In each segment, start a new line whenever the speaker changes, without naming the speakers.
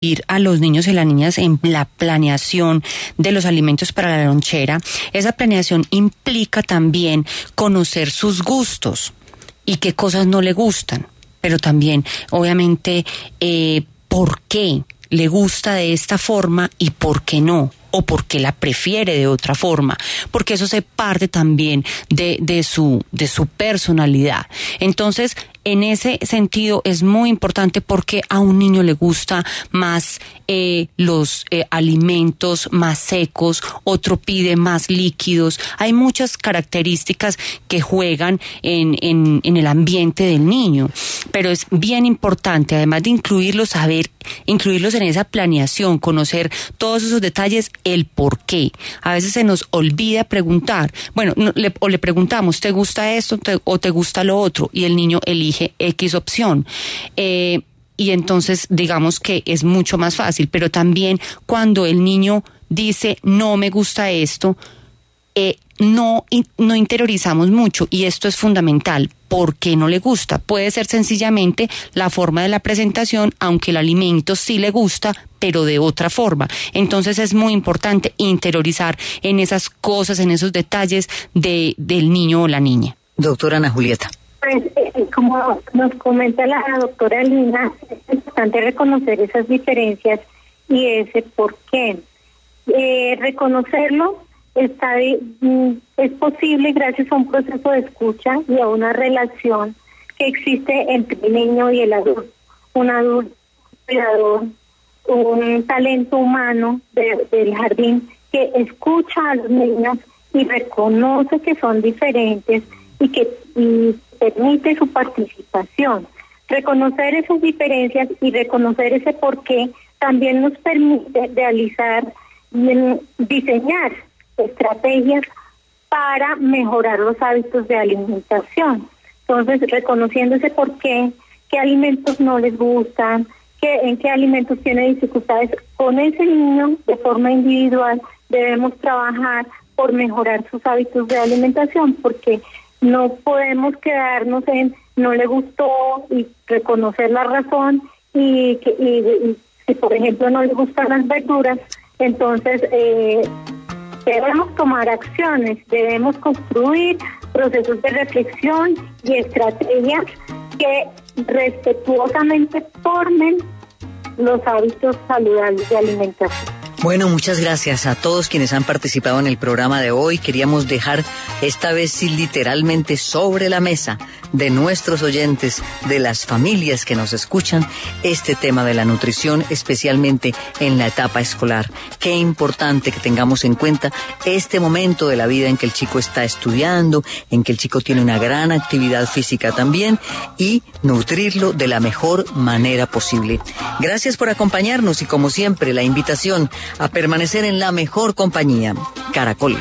ir a los niños y las niñas en la planeación de los alimentos para la lonchera, esa planeación implica también conocer sus gustos y qué cosas no le gustan, pero también, obviamente, eh, por qué le gusta de esta forma y por qué no o porque la prefiere de otra forma, porque eso se parte también de, su personalidad. Entonces, en ese sentido es muy importante porque a un niño le gusta más eh, los eh, alimentos más secos, otro pide más líquidos. Hay muchas características que juegan en, el ambiente del niño, pero es bien importante, además de incluirlos, saber, incluirlos en esa planeación, conocer todos esos detalles, el por qué. A veces se nos olvida preguntar, bueno, o le preguntamos, ¿te gusta esto o te gusta lo otro? Y el niño elige X opción. Eh, y entonces digamos que es mucho más fácil, pero también cuando el niño dice no me gusta esto, eh, no, no interiorizamos mucho y esto es fundamental. ¿Por qué no le gusta? Puede ser sencillamente la forma de la presentación, aunque el alimento sí le gusta, pero de otra forma. Entonces es muy importante interiorizar en esas cosas, en esos detalles de, del niño o la niña.
Doctora Ana Julieta.
Pues, eh, como nos comenta la doctora Lina, es importante reconocer esas diferencias y ese por qué. Eh, reconocerlo está mm, es posible gracias a un proceso de escucha y a una relación que existe entre el niño y el adulto, un adulto cuidador, un talento humano del jardín que escucha a los niños y reconoce que son diferentes y que permite su participación. Reconocer esas diferencias y reconocer ese por qué también nos permite realizar, diseñar estrategias para mejorar los hábitos de alimentación. Entonces, reconociendo ese por qué, qué alimentos no les gustan, qué, en qué alimentos tiene dificultades, con ese niño de forma individual debemos trabajar por mejorar sus hábitos de alimentación, porque no podemos quedarnos en no le gustó y reconocer la razón y que si por ejemplo no le gustan las verduras, entonces eh, debemos tomar acciones, debemos construir procesos de reflexión y estrategias que respetuosamente formen los hábitos saludables de alimentación.
Bueno, muchas gracias a todos quienes han participado en el programa de hoy. Queríamos dejar esta vez sí, literalmente sobre la mesa de nuestros oyentes, de las familias que nos escuchan, este tema de la nutrición, especialmente en la etapa escolar. Qué importante que tengamos en cuenta este momento de la vida en que el chico está estudiando, en que el chico tiene una gran actividad física también y nutrirlo de la mejor manera posible. Gracias por acompañarnos y como siempre la invitación a permanecer en la mejor compañía. Caracol.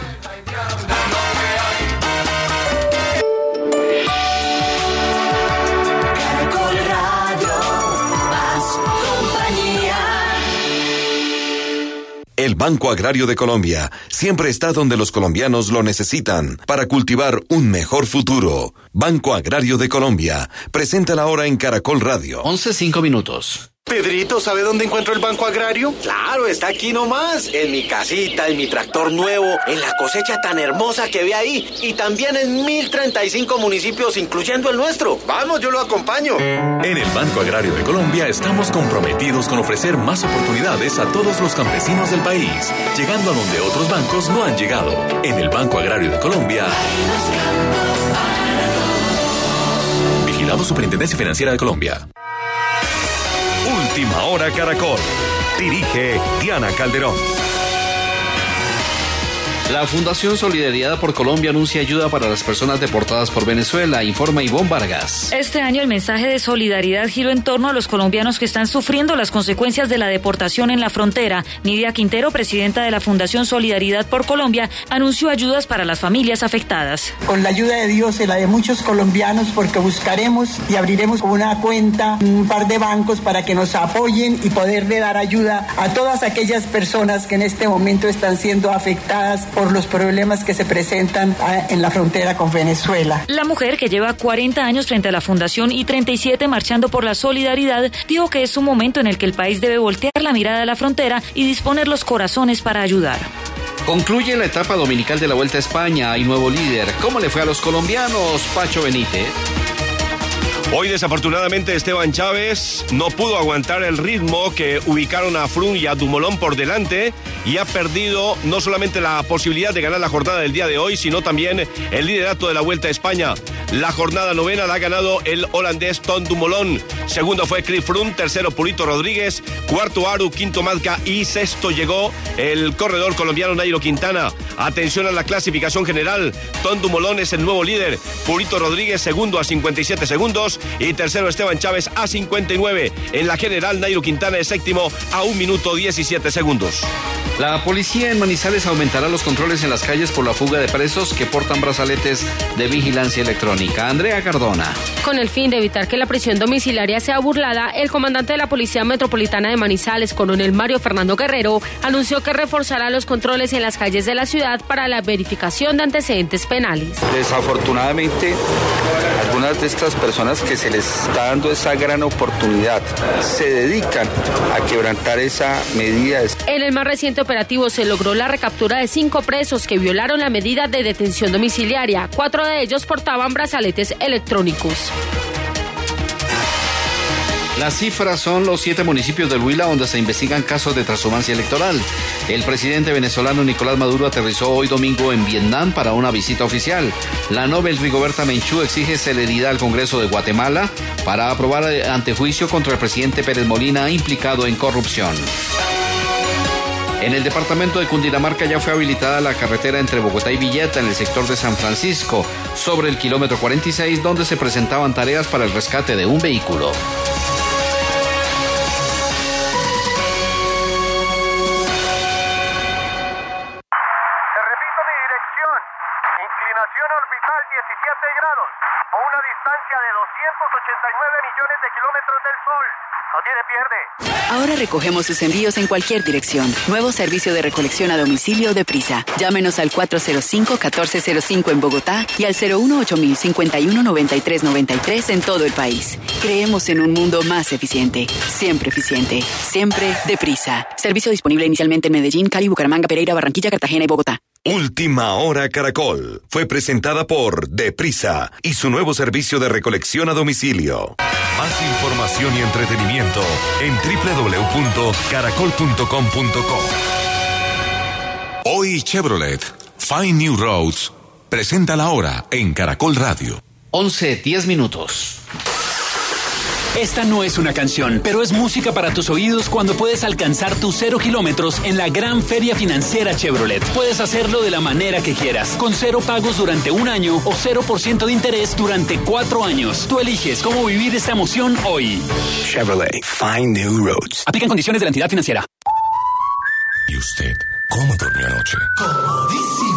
El Banco Agrario de Colombia siempre está donde los colombianos lo necesitan para cultivar un mejor futuro. Banco Agrario de Colombia presenta la hora en Caracol Radio.
11.5 minutos.
Pedrito, ¿sabe dónde encuentro el Banco Agrario?
Claro, está aquí nomás, en mi casita, en mi tractor nuevo, en la cosecha tan hermosa que ve ahí y también en 1035 municipios, incluyendo el nuestro. Vamos, yo lo acompaño.
En el Banco Agrario de Colombia estamos comprometidos con ofrecer más oportunidades a todos los campesinos del país, llegando a donde otros bancos no han llegado. En el Banco Agrario de Colombia. Vigilado Superintendencia Financiera de Colombia. Última hora Caracol. Dirige Diana Calderón.
La Fundación Solidaridad por Colombia anuncia ayuda para las personas deportadas por Venezuela, informa Ivonne Vargas.
Este año el mensaje de solidaridad giró en torno a los colombianos que están sufriendo las consecuencias de la deportación en la frontera. Nidia Quintero, presidenta de la Fundación Solidaridad por Colombia, anunció ayudas para las familias afectadas.
Con la ayuda de Dios y la de muchos colombianos, porque buscaremos y abriremos una cuenta, un par de bancos para que nos apoyen y poderle dar ayuda a todas aquellas personas que en este momento están siendo afectadas por los problemas que se presentan ah, en la frontera con Venezuela.
La mujer que lleva 40 años frente a la Fundación y 37 marchando por la solidaridad dijo que es un momento en el que el país debe voltear la mirada a la frontera y disponer los corazones para ayudar.
Concluye la etapa dominical de la Vuelta a España. Hay nuevo líder. ¿Cómo le fue a los colombianos? Pacho Benítez.
Hoy desafortunadamente Esteban Chávez no pudo aguantar el ritmo que ubicaron a Frun y a Dumolón por delante y ha perdido no solamente la posibilidad de ganar la jornada del día de hoy, sino también el liderato de la Vuelta a España. La jornada novena la ha ganado el holandés Tom Dumolón. Segundo fue Chris Froome, tercero Purito Rodríguez, cuarto Aru, quinto Mazca y sexto llegó el corredor colombiano Nairo Quintana. Atención a la clasificación general. Tom Dumolón es el nuevo líder. Purito Rodríguez segundo a 57 segundos y tercero Esteban Chávez a 59. En la general Nairo Quintana es séptimo a 1 minuto 17 segundos.
La policía en Manizales aumentará los controles en las calles por la fuga de presos que portan brazaletes de vigilancia electrónica. Andrea Cardona.
Con el fin de evitar que la prisión domiciliaria sea burlada, el comandante de la Policía Metropolitana de Manizales, coronel Mario Fernando Guerrero, anunció que reforzará los controles en las calles de la ciudad para la verificación de antecedentes penales.
Desafortunadamente, algunas de estas personas que se les está dando esa gran oportunidad se dedican a quebrantar esa medida.
En el más reciente operativo se logró la recaptura de cinco presos que violaron la medida de detención domiciliaria. Cuatro de ellos portaban brazaletes electrónicos.
Las cifras son los siete municipios del Huila donde se investigan casos de transhumancia electoral. El presidente venezolano Nicolás Maduro aterrizó hoy domingo en Vietnam para una visita oficial. La Nobel Rigoberta Menchú exige celeridad al Congreso de Guatemala para aprobar antejuicio contra el presidente Pérez Molina implicado en corrupción. En el departamento de Cundinamarca ya fue habilitada la carretera entre Bogotá y Villeta en el sector de San Francisco, sobre el kilómetro 46, donde se presentaban tareas para el rescate de un vehículo.
Inclinación orbital 17 grados, a una distancia de 289 millones de kilómetros del Sol. No tiene pierde.
Ahora recogemos sus envíos en cualquier dirección. Nuevo servicio de recolección a domicilio de Prisa. Llámenos al 405-1405 en Bogotá y al 018-519393 en todo el país. Creemos en un mundo más eficiente. Siempre eficiente. Siempre deprisa. Servicio disponible inicialmente en Medellín, Cali, Bucaramanga, Pereira, Barranquilla, Cartagena y Bogotá.
Última Hora Caracol fue presentada por Deprisa y su nuevo servicio de recolección a domicilio. Más información y entretenimiento en www.caracol.com.co. Hoy Chevrolet, Find New Roads, presenta la hora en Caracol Radio.
11, 10 minutos.
Esta no es una canción, pero es música para tus oídos cuando puedes alcanzar tus cero kilómetros en la gran feria financiera Chevrolet. Puedes hacerlo de la manera que quieras, con cero pagos durante un año o 0% de interés durante cuatro años. Tú eliges cómo vivir esta emoción hoy.
Chevrolet, find new roads.
Aplican condiciones de la entidad financiera.
¿Y usted cómo durmió anoche? Comodísimo.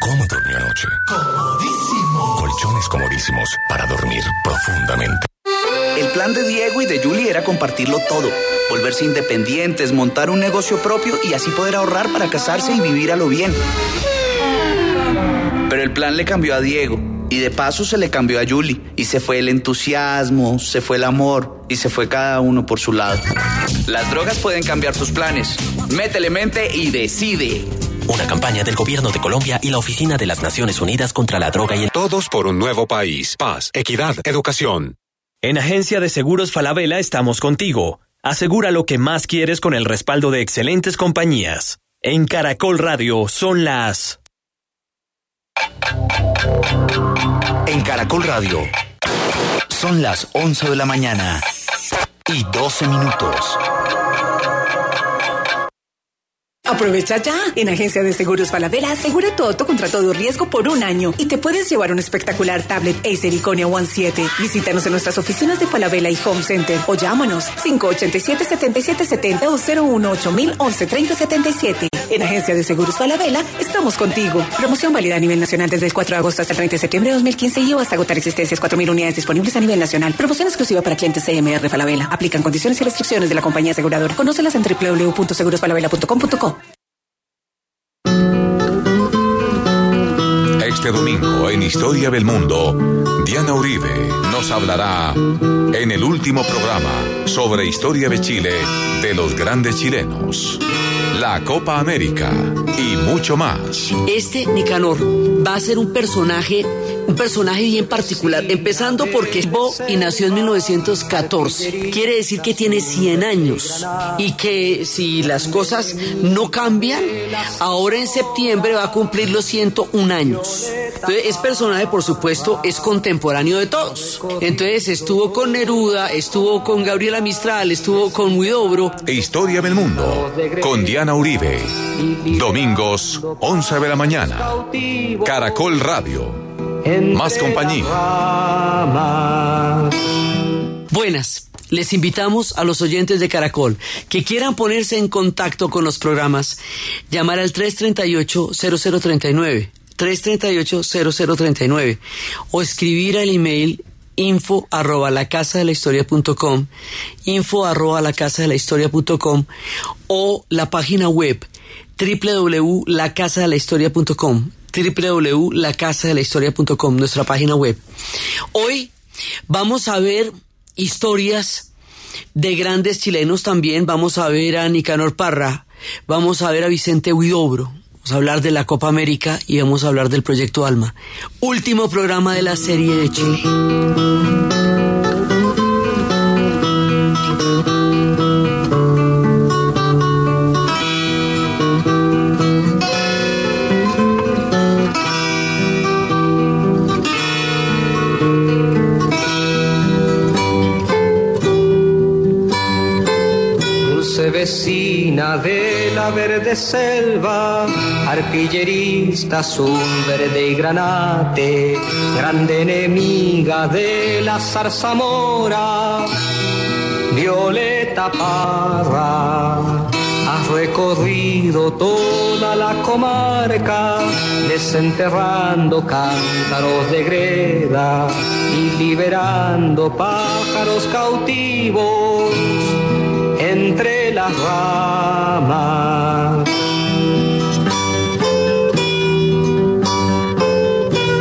cómo durmió anoche? Comodísimo. Colchones comodísimos para dormir profundamente.
El plan de Diego y de Julie era compartirlo todo, volverse independientes, montar un negocio propio y así poder ahorrar para casarse y vivir a lo bien. Pero el plan le cambió a Diego y de paso se le cambió a Julie y se fue el entusiasmo, se fue el amor y se fue cada uno por su lado. Las drogas pueden cambiar tus planes. Métele mente y decide.
Una campaña del Gobierno de Colombia y la Oficina de las Naciones Unidas contra la Droga y el...
Todos por un nuevo país. Paz, equidad, educación.
En Agencia de Seguros Falabella estamos contigo. Asegura lo que más quieres con el respaldo de excelentes compañías. En Caracol Radio son las...
En Caracol Radio son las 11 de la mañana y 12 minutos.
Aprovecha ya. En Agencia de Seguros Falabella asegura tu auto contra todo riesgo por un año y te puedes llevar un espectacular tablet Acer Iconia One 7. Visítanos en nuestras oficinas de Falabella y Home Center o llámanos 587-7770 o 018 3077 En Agencia de Seguros Falabella estamos contigo. Promoción válida a nivel nacional desde el 4 de agosto hasta el 30 de septiembre de 2015 y o hasta agotar existencias 4.000 unidades disponibles a nivel nacional. Promoción exclusiva para clientes CMR Falabella. Aplican condiciones y restricciones de la compañía aseguradora. Conócelas en www.segurosfalabella.com.co.
Este domingo en Historia del Mundo, Diana Uribe nos hablará en el último programa sobre historia de Chile de los grandes chilenos, la Copa América y mucho más.
Este Nicanor va a ser un personaje, un personaje bien particular, empezando porque Bo y nació en 1914. Quiere decir que tiene 100 años y que si las cosas no cambian, ahora en septiembre va a cumplir los 101 años. Entonces, es personaje, por supuesto, es contemporáneo de todos. Entonces, estuvo con Neruda, estuvo con Gabriela Mistral, estuvo con Huidobro.
Historia del Mundo con Diana Uribe. Domingos, 11 de la mañana. Caracol Radio. Más compañía.
Buenas. Les invitamos a los oyentes de Caracol que quieran ponerse en contacto con los programas, llamar al 338-0039, 338-0039 o escribir al email info arroba la casa de la historia punto com, info arroba la casa de la historia punto com, o la página web www.lacasadelahistoria.com www.lacasadelahistoria.com nuestra página web. Hoy vamos a ver historias de grandes chilenos también. Vamos a ver a Nicanor Parra, vamos a ver a Vicente Huidobro, vamos a hablar de la Copa América y vamos a hablar del Proyecto Alma. Último programa de la serie de Chile.
Vecina de verde selva, artillerista azul, verde y granate, grande enemiga de la zarzamora, Violeta Parra. Has recorrido toda la comarca, desenterrando cántaros de greda y liberando pájaros cautivos entre las ramas.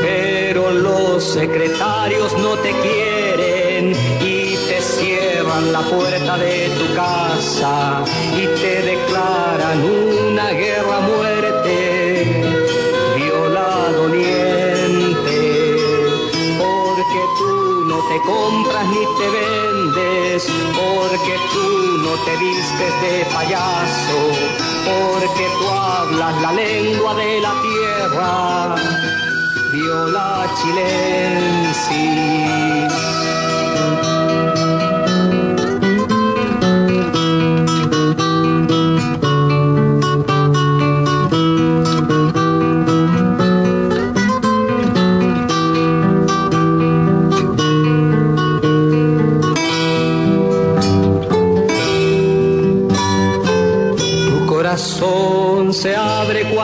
Pero los secretarios no te quieren y te cierran la puerta de tu casa y te declaran una guerra a compras ni te vendes, porque tú no te vistes de payaso, porque tú hablas la lengua de la tierra. Viola chilensis.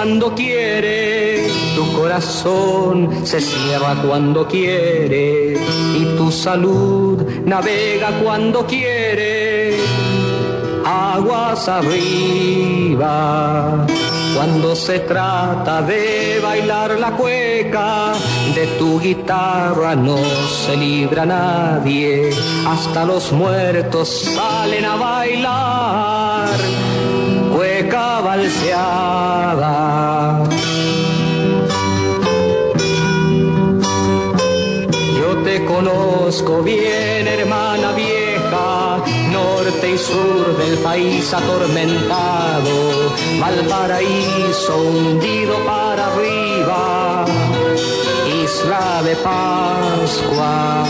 Cuando quiere, tu corazón se cierra cuando quiere y tu salud navega cuando quiere. Aguas arriba, cuando se trata de bailar la cueca, de tu guitarra no se libra nadie, hasta los muertos salen a bailar Yo te conozco bien, hermana vieja, norte y sur del país atormentado, Valparaíso hundido para arriba, isla de Pascua,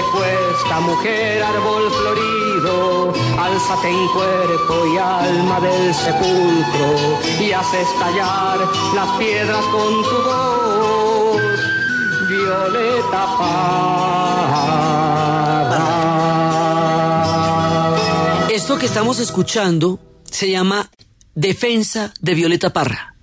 dispuesta, mujer árbol florido, álzate en cuerpo y alma del sepulcro y haz estallar las piedras con tu voz, Violeta Parra.
Esto que estamos escuchando se llama Defensa de Violeta Parra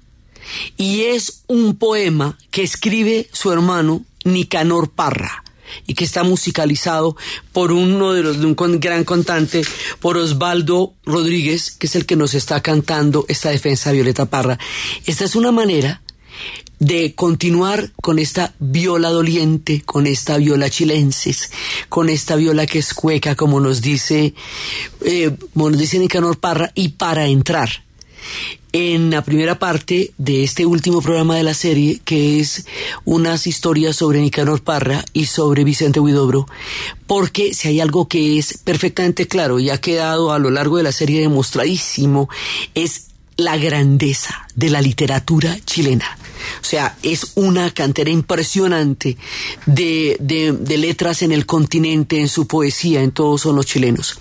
y es un poema que escribe su hermano Nicanor Parra y que está musicalizado por uno de los de un gran cantante, por Osvaldo Rodríguez, que es el que nos está cantando esta defensa de Violeta Parra. Esta es una manera de continuar con esta viola doliente, con esta viola chilensis, con esta viola que es cueca, como nos dice, eh, como nos dice Nicanor Parra, y para entrar en la primera parte de este último programa de la serie, que es unas historias sobre Nicanor Parra y sobre Vicente Huidobro, porque si hay algo que es perfectamente claro y ha quedado a lo largo de la serie demostradísimo, es la grandeza de la literatura chilena. O sea, es una cantera impresionante de, de- letras en el continente, en su poesía, en todos son los chilenos.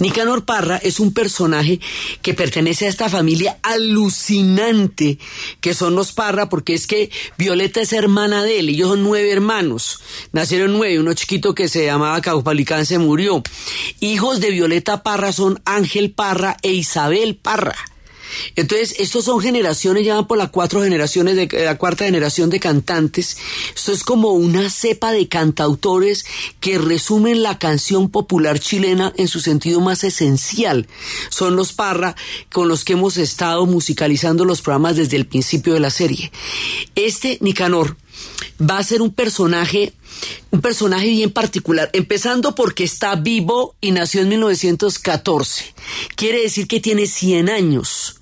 Nicanor Parra es un personaje que pertenece a esta familia alucinante que son los Parra, porque es que Violeta es hermana de él, ellos son nueve hermanos, nacieron nueve, uno chiquito que se llamaba Caupalicán se murió. Hijos de Violeta Parra son Ángel Parra e Isabel Parra. Entonces, estos son generaciones, ya por las cuatro generaciones, de, eh, la cuarta generación de cantantes. Esto es como una cepa de cantautores que resumen la canción popular chilena en su sentido más esencial. Son los Parra con los que hemos estado musicalizando los programas desde el principio de la serie. Este Nicanor va a ser un personaje, un personaje bien particular, empezando porque está vivo y nació en 1914. Quiere decir que tiene 100 años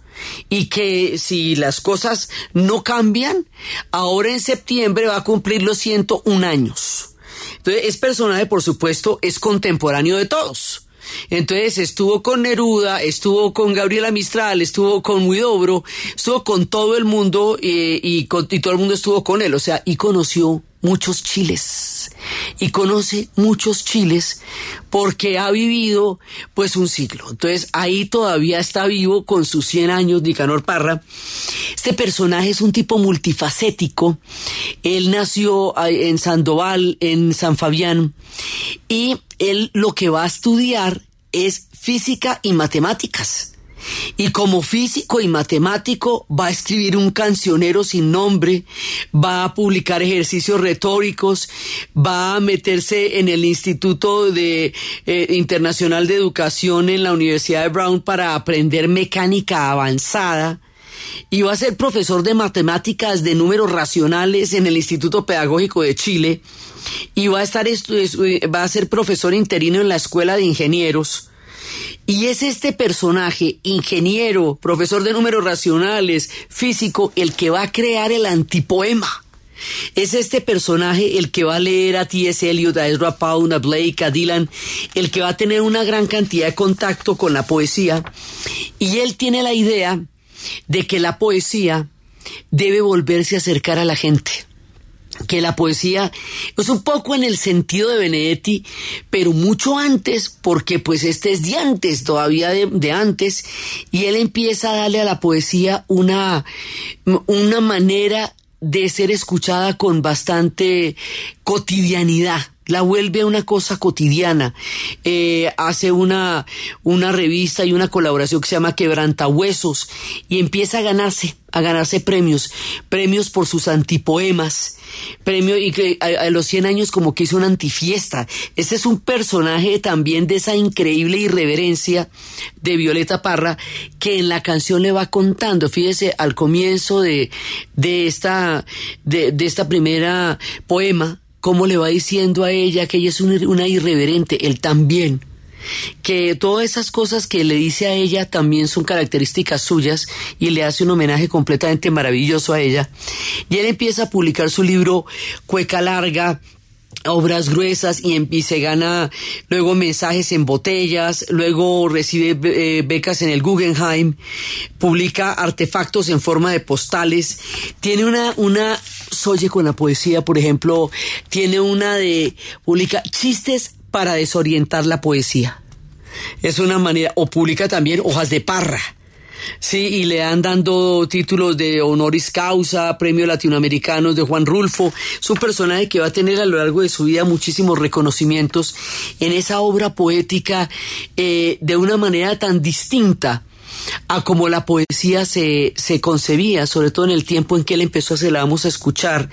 y que si las cosas no cambian, ahora en septiembre va a cumplir los 101 años. Entonces, es personaje, por supuesto, es contemporáneo de todos. Entonces estuvo con Neruda, estuvo con Gabriela Mistral, estuvo con Huidobro, estuvo con todo el mundo eh, y, y todo el mundo estuvo con él, o sea, y conoció muchos chiles. Y conoce muchos chiles porque ha vivido pues un siglo. Entonces ahí todavía está vivo con sus 100 años Nicanor Parra. Este personaje es un tipo multifacético. Él nació en Sandoval, en San Fabián, y él lo que va a estudiar es física y matemáticas. Y como físico y matemático va a escribir un cancionero sin nombre, va a publicar ejercicios retóricos, va a meterse en el Instituto de, eh, Internacional de Educación en la Universidad de Brown para aprender mecánica avanzada y va a ser profesor de matemáticas de números racionales en el Instituto Pedagógico de Chile y va a estar estu- va a ser profesor interino en la Escuela de Ingenieros. Y es este personaje, ingeniero, profesor de números racionales, físico, el que va a crear el antipoema. Es este personaje el que va a leer a T.S. Eliot, a Ezra Pound, a Blake, a Dylan, el que va a tener una gran cantidad de contacto con la poesía. Y él tiene la idea de que la poesía debe volverse a acercar a la gente que la poesía es un poco en el sentido de Benedetti, pero mucho antes, porque pues este es de antes, todavía de, antes, y él empieza a darle a la poesía una, una manera de ser escuchada con bastante cotidianidad. La vuelve una cosa cotidiana. Eh, hace una, una revista y una colaboración que se llama Quebrantahuesos y empieza a ganarse, a ganarse premios. Premios por sus antipoemas. Premio y que a, a los 100 años como que hizo una antifiesta. Este es un personaje también de esa increíble irreverencia de Violeta Parra que en la canción le va contando. Fíjese, al comienzo de, de esta, de, de esta primera poema, cómo le va diciendo a ella que ella es una, irreverente, él también que todas esas cosas que le dice a ella también son características suyas y le hace un homenaje completamente maravilloso a ella. Y él empieza a publicar su libro Cueca Larga, obras gruesas y, se gana luego mensajes en botellas, luego recibe eh, becas en el Guggenheim, publica artefactos en forma de postales, tiene una, una soye con la poesía, por ejemplo, tiene una de, publica chistes para desorientar la poesía. Es una manera, o publica también hojas de parra. Sí, y le han dando títulos de honoris causa, premios latinoamericanos de Juan Rulfo. Es un personaje que va a tener a lo largo de su vida muchísimos reconocimientos en esa obra poética eh, de una manera tan distinta a como la poesía se, se, concebía, sobre todo en el tiempo en que él empezó, se la vamos a escuchar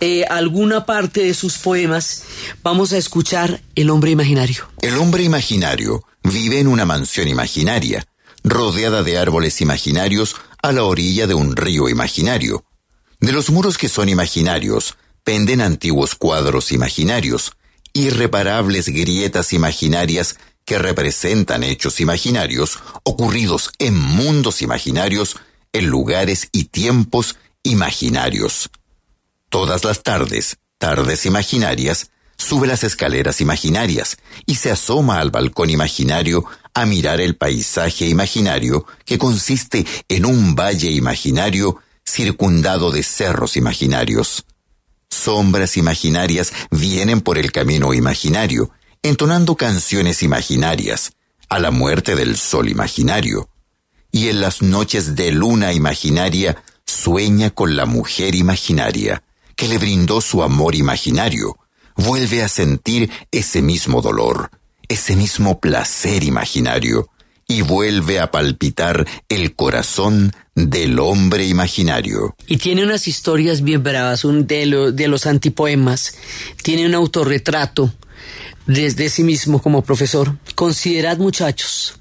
eh, alguna parte de sus poemas, vamos a escuchar El hombre imaginario.
El hombre imaginario vive en una mansión imaginaria, rodeada de árboles imaginarios a la orilla de un río imaginario. De los muros que son imaginarios, penden antiguos cuadros imaginarios, irreparables grietas imaginarias que representan hechos imaginarios ocurridos en mundos imaginarios, en lugares y tiempos imaginarios. Todas las tardes, tardes imaginarias, sube las escaleras imaginarias y se asoma al balcón imaginario a mirar el paisaje imaginario que consiste en un valle imaginario circundado de cerros imaginarios. Sombras imaginarias vienen por el camino imaginario, entonando canciones imaginarias, a la muerte del sol imaginario, y en las noches de luna imaginaria sueña con la mujer imaginaria, que le brindó su amor imaginario, vuelve a sentir ese mismo dolor, ese mismo placer imaginario, y vuelve a palpitar el corazón del hombre imaginario.
Y tiene unas historias bien bravas, un de, de los antipoemas, tiene un autorretrato desde sí mismo como profesor. Considerad muchachos,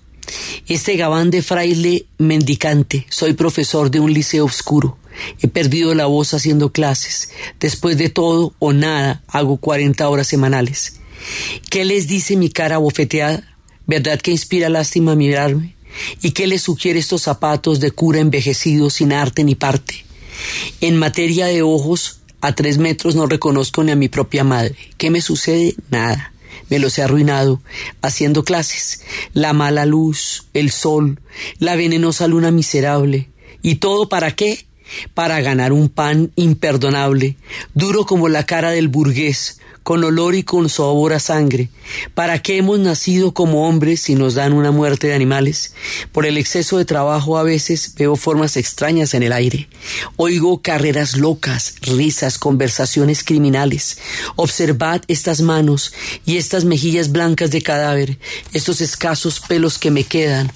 este gabán de fraile mendicante, soy profesor de un liceo oscuro. He perdido la voz haciendo clases. Después de todo o nada, hago 40 horas semanales. ¿Qué les dice mi cara bofeteada? ¿Verdad que inspira lástima mirarme? ¿Y qué les sugiere estos zapatos de cura envejecido sin arte ni parte? En materia de ojos, a tres metros no reconozco ni a mi propia madre. ¿Qué me sucede? Nada me los he arruinado haciendo clases. La mala luz, el sol, la venenosa luna miserable. ¿Y todo para qué? Para ganar un pan imperdonable, duro como la cara del burgués, con olor y con sabor a sangre. ¿Para qué hemos nacido como hombres si nos dan una muerte de animales? Por el exceso de trabajo a veces veo formas extrañas en el aire. Oigo carreras locas, risas, conversaciones criminales. Observad estas manos y estas mejillas blancas de cadáver, estos escasos pelos que me quedan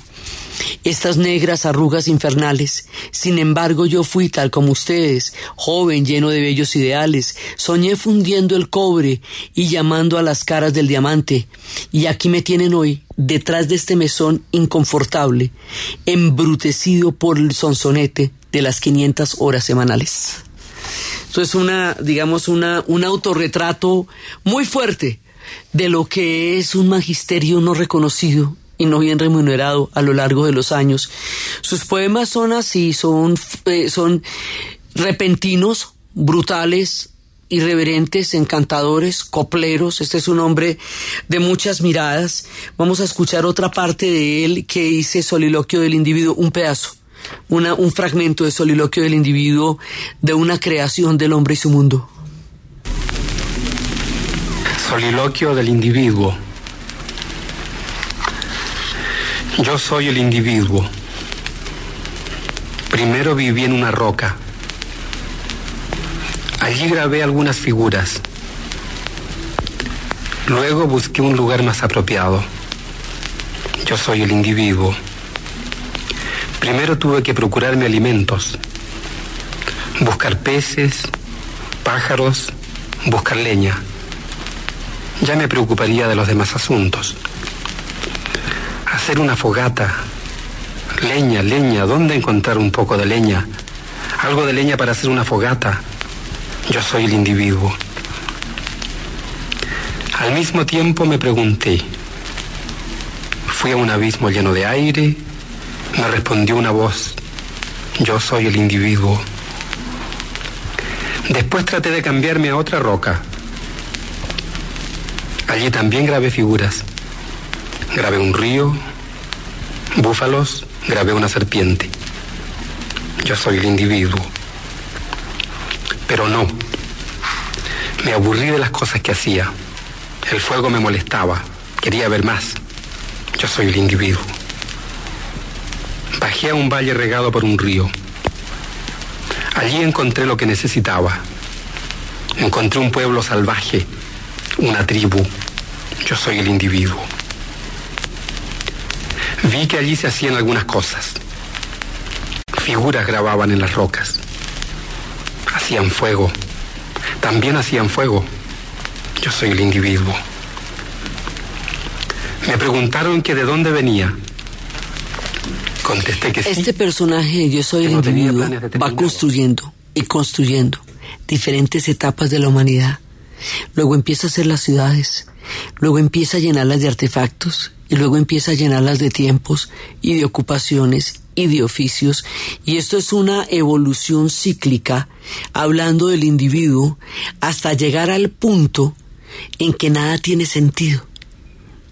estas negras arrugas infernales. Sin embargo, yo fui tal como ustedes, joven, lleno de bellos ideales. Soñé fundiendo el cobre y llamando a las caras del diamante. Y aquí me tienen hoy, detrás de este mesón inconfortable, embrutecido por el sonsonete de las 500 horas semanales. Esto es una, digamos, una, un autorretrato muy fuerte de lo que es un magisterio no reconocido y no bien remunerado a lo largo de los años. Sus poemas son así, son, eh, son repentinos, brutales, irreverentes, encantadores, copleros. Este es un hombre de muchas miradas. Vamos a escuchar otra parte de él que dice Soliloquio del individuo, un pedazo, una, un fragmento de Soliloquio del individuo de una creación del hombre y su mundo.
Soliloquio del individuo. Yo soy el individuo. Primero viví en una roca. Allí grabé algunas figuras. Luego busqué un lugar más apropiado. Yo soy el individuo. Primero tuve que procurarme alimentos, buscar peces, pájaros, buscar leña. Ya me preocuparía de los demás asuntos hacer una fogata. Leña, leña, ¿dónde encontrar un poco de leña? Algo de leña para hacer una fogata. Yo soy el individuo. Al mismo tiempo me pregunté, fui a un abismo lleno de aire, me respondió una voz, yo soy el individuo. Después traté de cambiarme a otra roca. Allí también grabé figuras. Grabé un río, búfalos, grabé una serpiente. Yo soy el individuo. Pero no. Me aburrí de las cosas que hacía. El fuego me molestaba, quería ver más. Yo soy el individuo. Bajé a un valle regado por un río. Allí encontré lo que necesitaba. Encontré un pueblo salvaje, una tribu. Yo soy el individuo. Vi que allí se hacían algunas cosas. Figuras grababan en las rocas. Hacían fuego. También hacían fuego. Yo soy el individuo. Me preguntaron que de dónde venía. Contesté que sí.
Este personaje, yo soy el
no
individuo, va construyendo y construyendo diferentes etapas de la humanidad. Luego empieza a hacer las ciudades, luego empieza a llenarlas de artefactos y luego empieza a llenarlas de tiempos y de ocupaciones y de oficios. Y esto es una evolución cíclica, hablando del individuo, hasta llegar al punto en que nada tiene sentido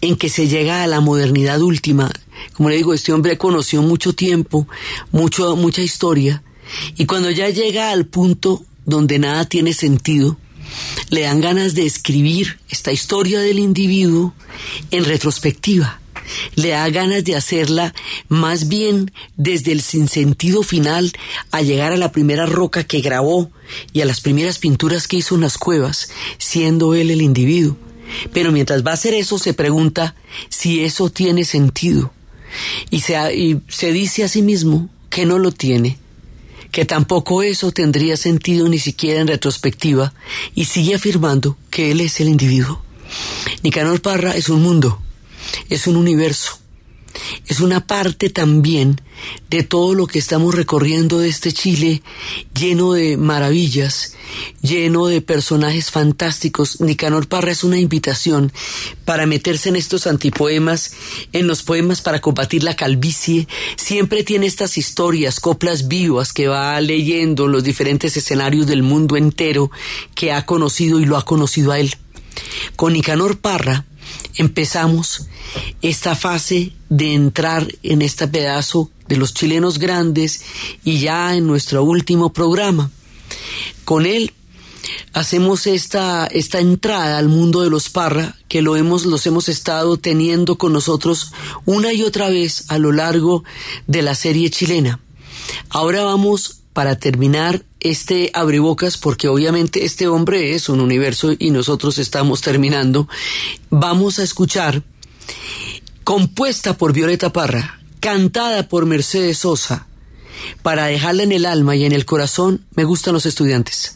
en que se llega a la modernidad última. Como le digo, este hombre conoció mucho tiempo, mucho, mucha historia, y cuando ya llega al punto donde nada tiene sentido, le dan ganas de escribir esta historia del individuo en retrospectiva. Le da ganas de hacerla más bien desde el sinsentido final a llegar a la primera roca que grabó y a las primeras pinturas que hizo en las cuevas, siendo él el individuo. Pero mientras va a hacer eso se pregunta si eso tiene sentido. Y se, y se dice a sí mismo que no lo tiene, que tampoco eso tendría sentido ni siquiera en retrospectiva, y sigue afirmando que él es el individuo. Nicanor Parra es un mundo, es un universo, es una parte también de todo lo que estamos recorriendo de este Chile lleno de maravillas, lleno de personajes fantásticos. Nicanor Parra es una invitación para meterse en estos antipoemas, en los poemas para combatir la calvicie. Siempre tiene estas historias, coplas vivas que va leyendo los diferentes escenarios del mundo entero que ha conocido y lo ha conocido a él. Con Nicanor Parra empezamos esta fase de entrar en este pedazo de los chilenos grandes y ya en nuestro último programa. Con él hacemos esta, esta entrada al mundo de los Parra que lo hemos, los hemos estado teniendo con nosotros una y otra vez a lo largo de la serie chilena. Ahora vamos para terminar este abrebocas, porque obviamente este hombre es un universo y nosotros estamos terminando, vamos a escuchar, compuesta por Violeta Parra, cantada por Mercedes Sosa, para dejarla en el alma y en el corazón, me gustan los estudiantes.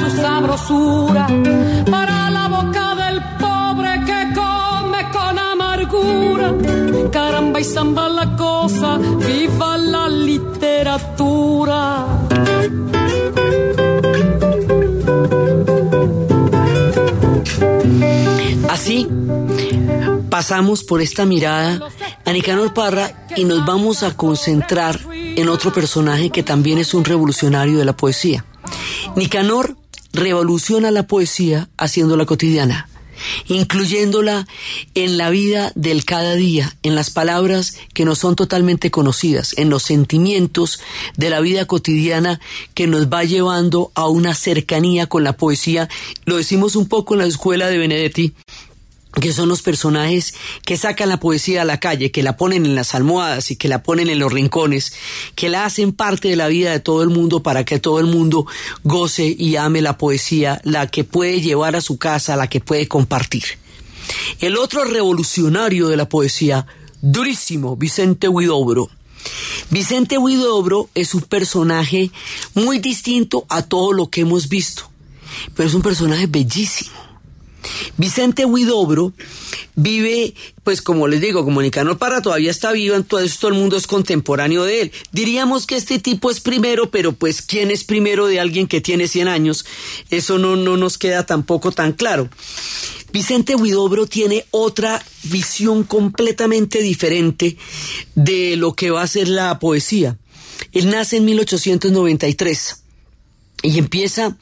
su sabrosura para la boca del pobre que come con amargura. Caramba y zamba la cosa, viva la literatura.
Así pasamos por esta mirada a Nicanor Parra y nos vamos a concentrar en otro personaje que también es un revolucionario de la poesía. Nicanor revoluciona la poesía haciéndola cotidiana incluyéndola en la vida del cada día, en las palabras que no son totalmente conocidas, en los sentimientos de la vida cotidiana que nos va llevando a una cercanía con la poesía. Lo decimos un poco en la escuela de Benedetti, que son los personajes que sacan la poesía a la calle, que la ponen en las almohadas y que la ponen en los rincones, que la hacen parte de la vida de todo el mundo para que todo el mundo goce y ame la poesía, la que puede llevar a su casa, la que puede compartir. El otro revolucionario de la poesía, durísimo, Vicente Huidobro. Vicente Huidobro es un personaje muy distinto a todo lo que hemos visto, pero es un personaje bellísimo Vicente Huidobro vive, pues como les digo, como Nicanor Parra todavía está vivo, entonces todo el mundo es contemporáneo de él. Diríamos que este tipo es primero, pero pues ¿quién es primero de alguien que tiene 100 años? Eso no, no nos queda tampoco tan claro. Vicente Huidobro tiene otra visión completamente diferente de lo que va a ser la poesía. Él nace en 1893 y empieza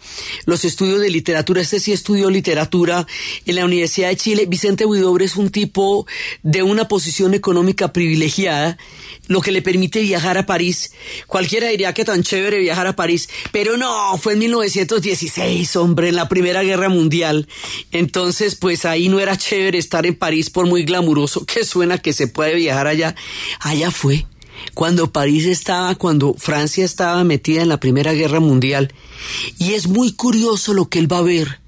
los estudios de literatura. Este sí estudió literatura en la Universidad de Chile. Vicente Huidobre es un tipo de una posición económica privilegiada, lo que le permite viajar a París. Cualquiera diría que tan chévere viajar a París, pero no, fue en 1916, hombre, en la Primera Guerra Mundial. Entonces, pues ahí no era chévere estar en París por muy glamuroso que suena que se puede viajar allá. Allá fue cuando París estaba, cuando Francia estaba metida en la Primera Guerra Mundial. Y es muy curioso lo que él va a ver.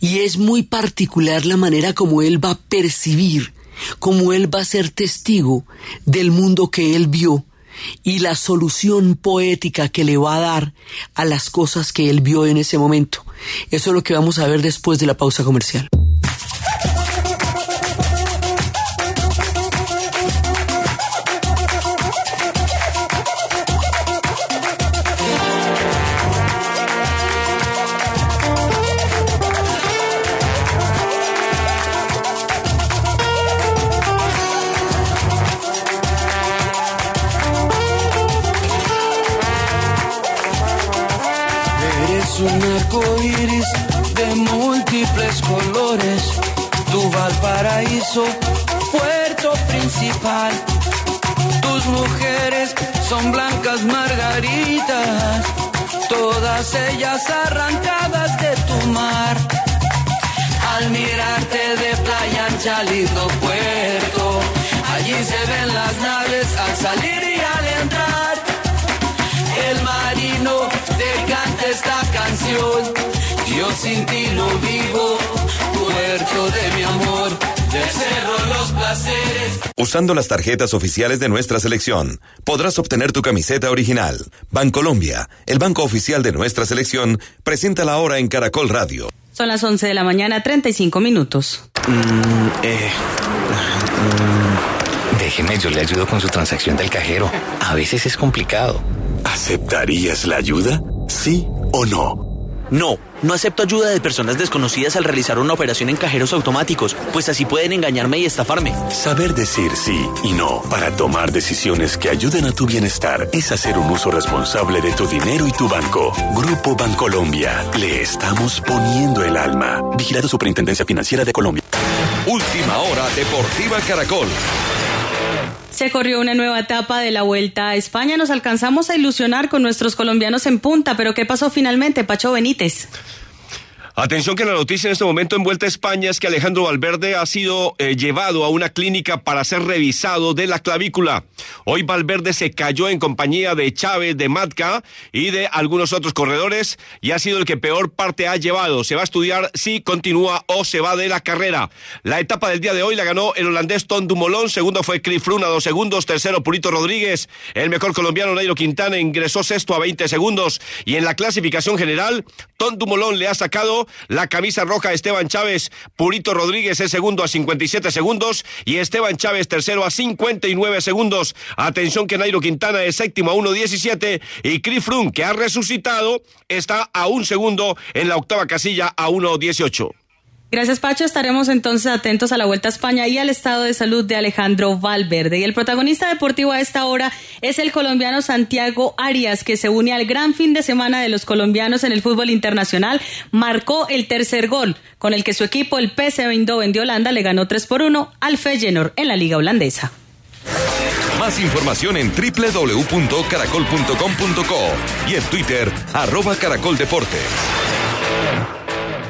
Y es muy particular la manera como él va a percibir, como él va a ser testigo del mundo que él vio y la solución poética que le va a dar a las cosas que él vio en ese momento. Eso es lo que vamos a ver después de la pausa comercial.
Todas ellas arrancadas de tu mar. Al mirarte de playa ancha, lindo puerto, allí se ven las naves al salir y al entrar. El marino te canta esta canción. Yo sin ti no vivo, puerto de mi amor. Del cerro los placeres.
Usando las tarjetas oficiales de nuestra selección, podrás obtener tu camiseta original. Bancolombia, el banco oficial de nuestra selección, presenta la hora en Caracol Radio.
Son las 11 de la mañana, 35 minutos.
Mm, eh, mm, déjeme, yo le ayudo con su transacción del cajero. A veces es complicado.
¿Aceptarías la ayuda? ¿Sí o no?
No, no acepto ayuda de personas desconocidas al realizar una operación en cajeros automáticos, pues así pueden engañarme y estafarme.
Saber decir sí y no para tomar decisiones que ayuden a tu bienestar es hacer un uso responsable de tu dinero y tu banco. Grupo Bancolombia, le estamos poniendo el alma. Vigilado Superintendencia Financiera de Colombia.
Última hora Deportiva Caracol.
Se corrió una nueva etapa de la Vuelta a España. Nos alcanzamos a ilusionar con nuestros colombianos en punta, pero ¿qué pasó finalmente, Pacho Benítez?
Atención que la noticia en este momento en Vuelta a España es que Alejandro Valverde ha sido eh, llevado a una clínica para ser revisado de la clavícula. Hoy Valverde se cayó en compañía de Chávez, de Matka y de algunos otros corredores y ha sido el que peor parte ha llevado. Se va a estudiar si continúa o se va de la carrera. La etapa del día de hoy la ganó el holandés Tom Dumoulin, segundo fue Cliff Froome a dos segundos, tercero Purito Rodríguez, el mejor colombiano Nairo Quintana ingresó sexto a 20 segundos y en la clasificación general Tom Dumoulin le ha sacado la camisa roja Esteban Chávez, Purito Rodríguez es segundo a 57 segundos y Esteban Chávez tercero a 59 segundos. Atención que Nairo Quintana es séptimo a 1.17 y Chris Froome, que ha resucitado, está a un segundo en la octava casilla a 1.18.
Gracias, Pacho. Estaremos entonces atentos a la Vuelta a España y al estado de salud de Alejandro Valverde. Y el protagonista deportivo a esta hora es el colombiano Santiago Arias, que se une al gran fin de semana de los colombianos en el fútbol internacional. Marcó el tercer gol, con el que su equipo, el PSV Eindhoven de Holanda, le ganó 3 por 1 al Feyenoord en la Liga Holandesa.
Más información en www.caracol.com.co y en Twitter, arroba caracoldeportes.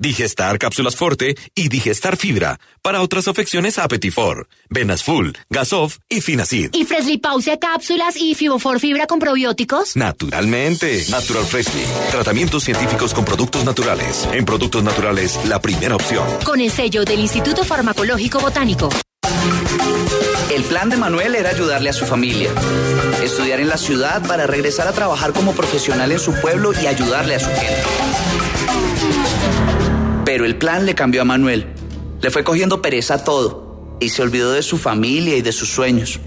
Digestar Cápsulas Forte y Digestar Fibra. Para otras afecciones, Apetifor, Venas Full, Gasof y Finacid.
¿Y Freshly Pausia Cápsulas y Fibofor Fibra con probióticos?
Naturalmente. Natural Freshly. Tratamientos científicos con productos naturales. En productos naturales, la primera opción.
Con el sello del Instituto Farmacológico Botánico.
El plan de Manuel era ayudarle a su familia, estudiar en la ciudad para regresar a trabajar como profesional en su pueblo y ayudarle a su gente. Pero el plan le cambió a Manuel. Le fue cogiendo pereza a todo y se olvidó de su familia y de sus sueños.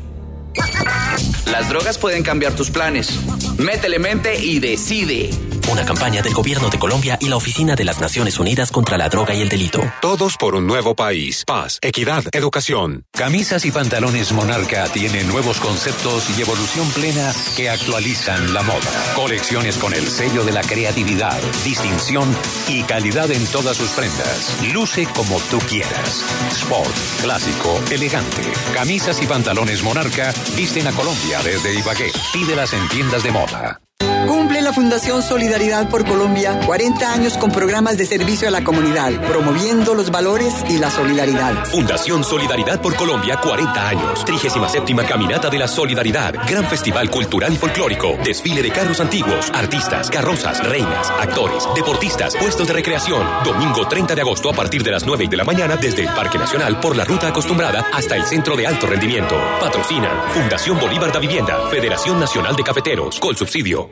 Las drogas pueden cambiar tus planes. Métele mente y decide.
Una campaña del Gobierno de Colombia y la Oficina de las Naciones Unidas contra la Droga y el Delito.
Todos por un nuevo país. Paz, equidad, educación.
Camisas y pantalones Monarca tienen nuevos conceptos y evolución plena que actualizan la moda. Colecciones con el sello de la creatividad, distinción y calidad en todas sus prendas. Luce como tú quieras. Sport, clásico, elegante. Camisas y pantalones Monarca visten a Colombia desde Ibagué. Pídelas en tiendas de moda.
Cumple la Fundación Solidaridad por Colombia 40 años con programas de servicio a la comunidad, promoviendo los valores y la solidaridad.
Fundación Solidaridad por Colombia 40 años. 37 Caminata de la Solidaridad. Gran Festival Cultural y Folclórico. Desfile de carros antiguos, artistas, carrozas, reinas, actores, deportistas, puestos de recreación. Domingo 30 de agosto a partir de las 9 de la mañana desde el Parque Nacional por la ruta acostumbrada hasta el Centro de Alto Rendimiento. Patrocina Fundación Bolívar da Vivienda, Federación Nacional de Cafeteros, con subsidio.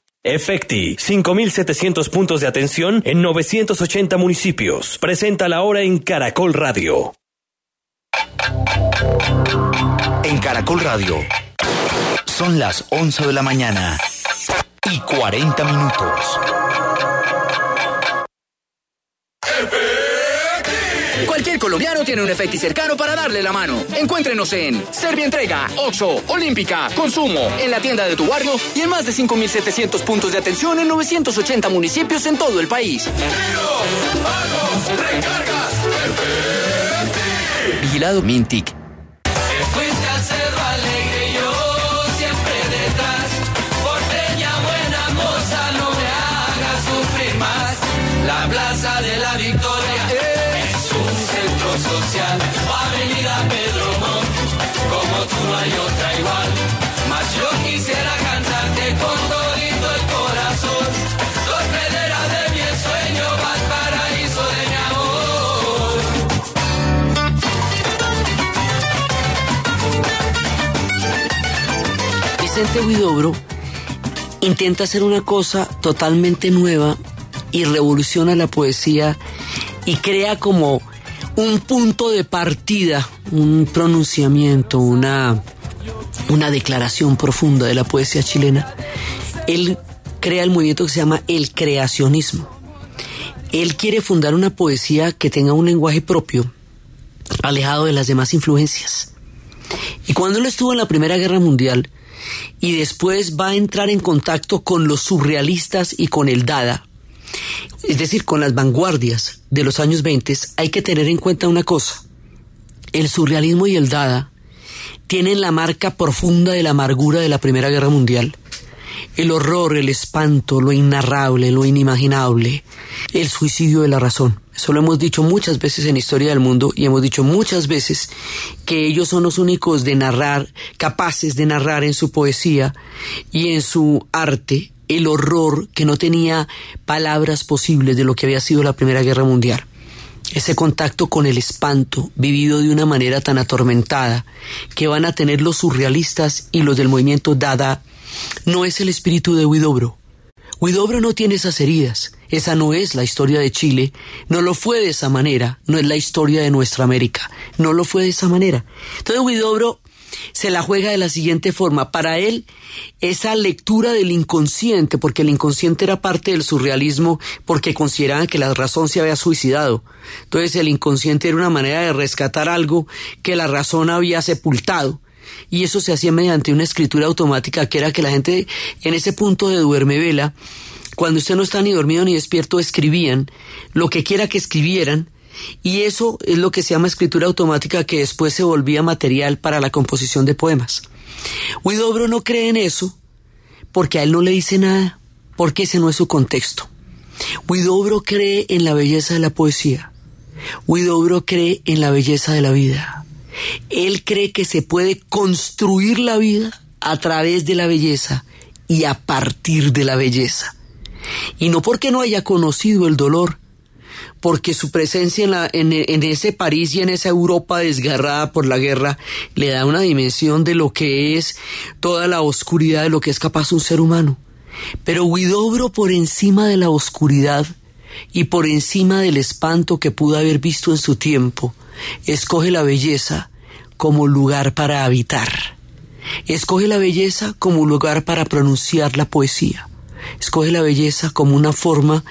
Efecti, 5.700 puntos de atención en 980 municipios. Presenta la hora en Caracol Radio.
En Caracol Radio son las 11 de la mañana y 40 minutos.
Colombiano tiene un efecti cercano para darle la mano. Encuéntrenos en Servia Entrega, Oxo, Olímpica, Consumo, en la tienda de tu barrio y en más de 5.700 puntos de atención en 980 municipios en todo el país. Vigilado Mintic.
Vicente Huidobro intenta hacer una cosa totalmente nueva y revoluciona la poesía y crea como un punto de partida, un pronunciamiento, una, una declaración profunda de la poesía chilena. Él crea el movimiento que se llama el creacionismo. Él quiere fundar una poesía que tenga un lenguaje propio, alejado de las demás influencias. Y cuando él estuvo en la Primera Guerra Mundial y después va a entrar en contacto con los surrealistas y con el Dada, es decir, con las vanguardias de los años 20, hay que tener en cuenta una cosa. El surrealismo y el Dada tienen la marca profunda de la amargura de la Primera Guerra Mundial. el horror, el espanto, lo inarrable, lo inimaginable, el suicidio de la razón. Eso lo hemos dicho muchas veces en Historia del Mundo y hemos dicho muchas veces que ellos son los únicos de narrar, capaces de narrar en su poesía y en su arte el horror que no tenía palabras posibles de lo que había sido la Primera Guerra Mundial. Ese contacto con el espanto, vivido de una manera tan atormentada, que van a tener los surrealistas y los del movimiento Dada, no es el espíritu de Huidobro. Huidobro no tiene esas heridas. Esa no es la historia de Chile. No lo fue de esa manera. No es la historia de nuestra América. No lo fue de esa manera. Entonces Huidobro se la juega de la siguiente forma. Para él, esa lectura del inconsciente, porque el inconsciente era parte del surrealismo, porque consideraban que la razón se había suicidado. Entonces el inconsciente era una manera de rescatar algo que la razón había sepultado y eso se hacía mediante una escritura automática que era que la gente en ese punto de duerme vela, cuando usted no está ni dormido ni despierto, escribían lo que quiera que escribieran, y eso es lo que se llama escritura automática que después se volvía material para la composición de poemas. Huidobro no cree en eso porque a él no le dice nada, porque ese no es su contexto. Huidobro cree en la belleza de la poesía. Huidobro cree en la belleza de la vida. Él cree que se puede construir la vida a través de la belleza y a partir de la belleza. Y no porque no haya conocido el dolor, porque su presencia en, ese París y en esa Europa desgarrada por la guerra le da una dimensión de lo que es toda la oscuridad de lo que es capaz un ser humano. Pero Huidobro por encima de la oscuridad y por encima del espanto que pudo haber visto en su tiempo, escoge la belleza como lugar para habitar. Escoge la belleza como lugar para pronunciar la poesía. Escoge la belleza como una forma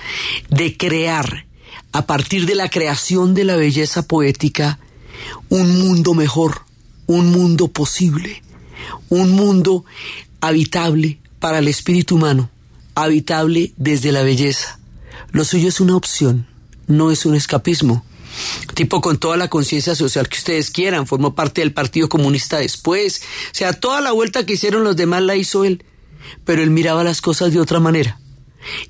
de crear, a partir de la creación de la belleza poética, un mundo mejor, un mundo posible, un mundo habitable para el espíritu humano, habitable desde la belleza. Lo suyo es una opción, no es un escapismo. Tipo con toda la conciencia social que ustedes quieran, formó parte del Partido Comunista después, o sea, toda la vuelta que hicieron los demás la hizo él, pero él miraba las cosas de otra manera.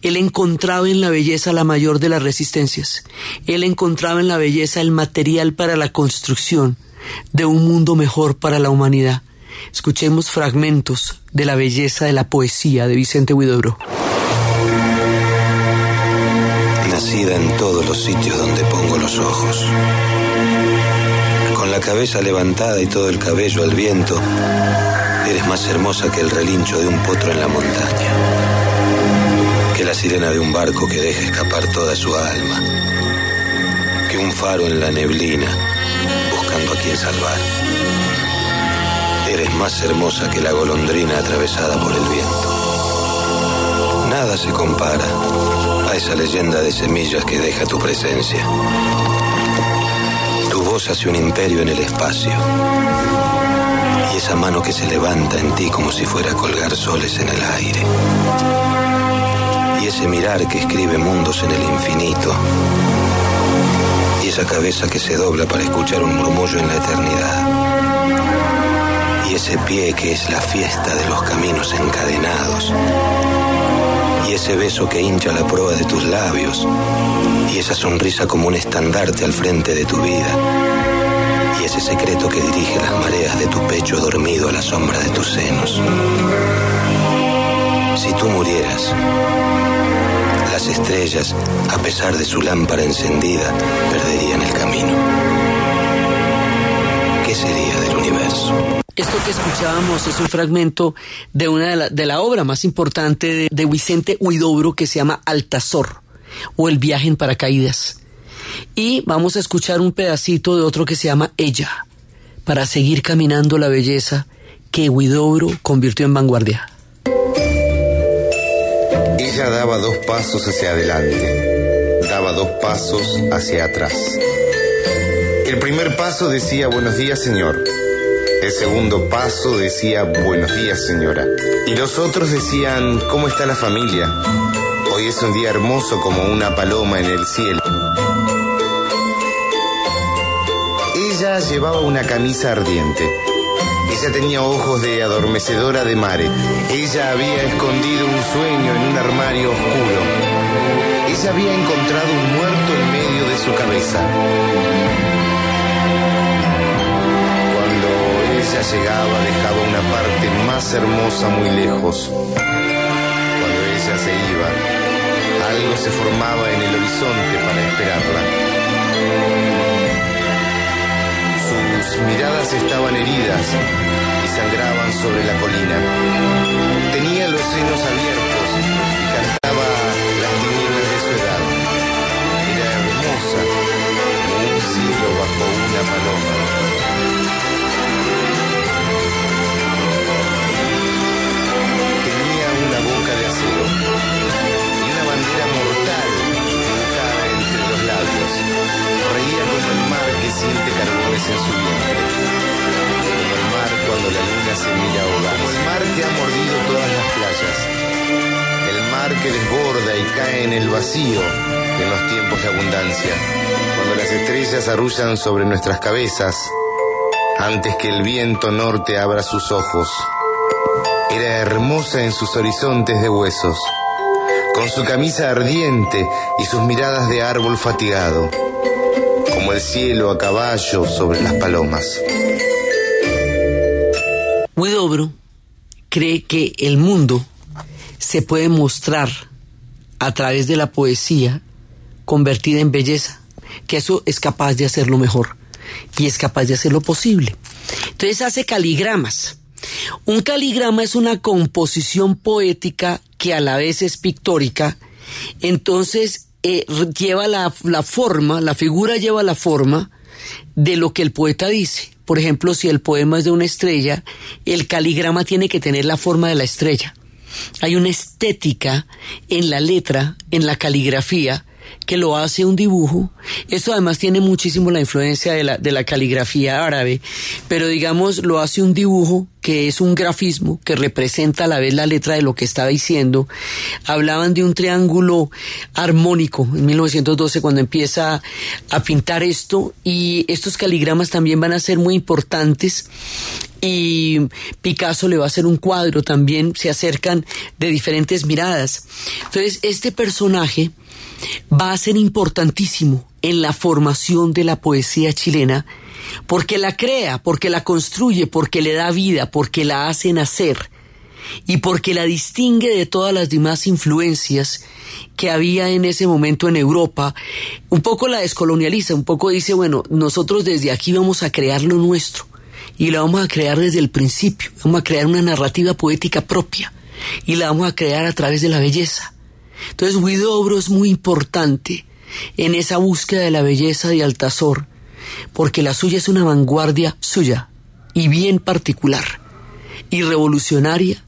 Él encontraba en la belleza la mayor de las resistencias. Él encontraba en la belleza el material para la construcción de un mundo mejor para la humanidad. Escuchemos fragmentos de la belleza de la poesía de Vicente Huidobro.
Nacida en todos los sitios donde pongo los ojos. Con la cabeza levantada y todo el cabello al viento, eres más hermosa que el relincho de un potro en la montaña, que la sirena de un barco que deja escapar toda su alma, que un faro en la neblina buscando a quien salvar. Eres más hermosa que la golondrina atravesada por el viento. Nada se compara a esa leyenda de semillas que deja tu presencia. Tu voz hace un imperio en el espacio. Y esa mano que se levanta en ti como si fuera a colgar soles en el aire. Y ese mirar que escribe mundos en el infinito. Y esa cabeza que se dobla para escuchar un murmullo en la eternidad. Y ese pie que es la fiesta de los caminos encadenados y ese beso que hincha la prueba de tus labios, y esa sonrisa como un estandarte al frente de tu vida, ese secreto que dirige las mareas de tu pecho dormido a la sombra de tus senos. Si tú murieras, las estrellas, a pesar de su lámpara encendida, perderían el camino. ¿Qué sería del universo?
Esto que escuchábamos es un fragmento de una de la, de la obra más importante de, de, Vicente Huidobro que se llama Altazor o El viaje en paracaídas. Y vamos a escuchar un pedacito de otro que se llama Ella para seguir caminando la belleza que Huidobro convirtió en vanguardia.
Ella daba dos pasos hacia adelante, daba dos pasos hacia atrás. El primer paso decía buenos días señor. El segundo paso decía buenos días señora. Y los otros decían ¿cómo está la familia? Hoy es un día hermoso como una paloma en el cielo. Ella llevaba una camisa ardiente Ella tenía ojos de adormecedora de mare. Ella había escondido un sueño en un armario oscuro. Ella había encontrado un muerto en medio de su cabeza. Cuando ella llegaba dejaba una parte más hermosa muy lejos. Cuando ella se iba, algo se formaba en el horizonte para esperarla. Sus miradas estaban heridas y sangraban sobre la colina. Tenía los senos abiertos y cantaba sobre nuestras cabezas antes que el viento norte abra sus ojos. Era hermosa en sus horizontes de huesos, con su camisa ardiente y sus miradas de árbol fatigado, como el cielo a caballo sobre las palomas.
Huidobro cree que el mundo se puede mostrar a través de la poesía convertida en belleza, que eso es capaz de hacerlo mejor y es capaz de hacerlo posible. Entonces hace caligramas. Un caligrama es una composición poética que a la vez es pictórica, entonces eh, lleva la, la forma, la figura lleva la forma de lo que el poeta dice. Por ejemplo, si el poema es de una estrella, el caligrama tiene que tener la forma de la estrella. Hay una estética en la letra, en la caligrafía, que lo hace un dibujo. Esto además tiene muchísimo la influencia de la, de la caligrafía árabe, pero digamos lo hace un dibujo que es un grafismo que representa a la vez la letra de lo que estaba diciendo. Hablaban de un triángulo armónico en 1912 cuando empieza a pintar esto y estos caligramas también van a ser muy importantes y Picasso le va a hacer un cuadro también, se acercan de diferentes miradas. Entonces, este personaje va a ser importantísimo en la formación de la poesía chilena porque la crea, porque la construye, porque le da vida, porque la hace nacer y porque la distingue de todas las demás influencias que había en ese momento en Europa, un poco la descolonializa, un poco dice, bueno, nosotros desde aquí vamos a crear lo nuestro y la vamos a crear desde el principio, vamos a crear una narrativa poética propia y la vamos a crear a través de la belleza. Entonces Huidobro es muy importante en esa búsqueda de la belleza de Altazor, porque la suya es una vanguardia suya y bien particular y revolucionaria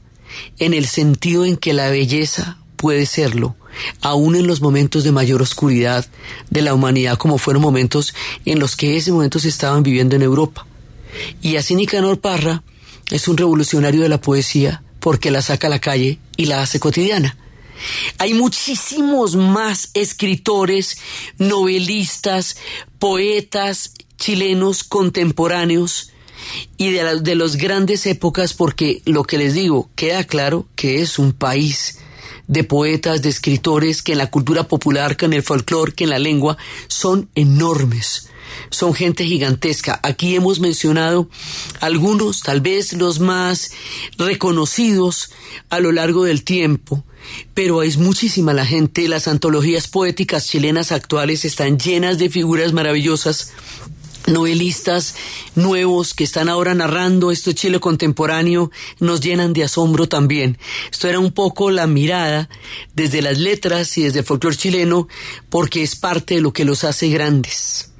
en el sentido en que la belleza puede serlo, aún en los momentos de mayor oscuridad de la humanidad, como fueron momentos en los que ese momento se estaban viviendo en Europa. Y así Nicanor Parra es un revolucionario de la poesía porque la saca a la calle y la hace cotidiana. Hay muchísimos más escritores, novelistas, poetas chilenos contemporáneos y de, la, de las grandes épocas porque lo que les digo, queda claro que es un país de poetas, de escritores que en la cultura popular, que en el folclore, que en la lengua, son enormes. Son gente gigantesca. Aquí hemos mencionado algunos, tal vez los más reconocidos a lo largo del tiempo, pero es muchísima la gente. Las antologías poéticas chilenas actuales están llenas de figuras maravillosas novelistas nuevos que están ahora narrando esto Chile contemporáneo nos llenan de asombro también. Esto era un poco la mirada desde las letras y desde el folclore chileno porque es parte de lo que los hace grandes.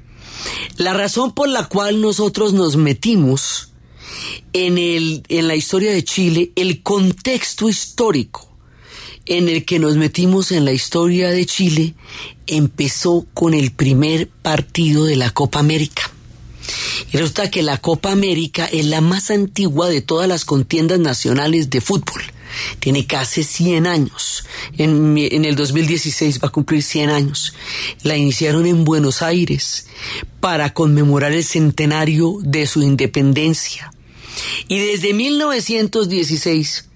La razón por la cual nosotros nos metimos en, el, en la historia de Chile, el contexto histórico en el que nos metimos en la historia de Chile empezó con el primer partido de la Copa América. Y resulta que la Copa América es la más antigua de todas las contiendas nacionales de fútbol. Tiene casi 100 años. En, en, el 2016 va a cumplir 100 años. La iniciaron en Buenos Aires para conmemorar el centenario de su independencia. Y desde 1916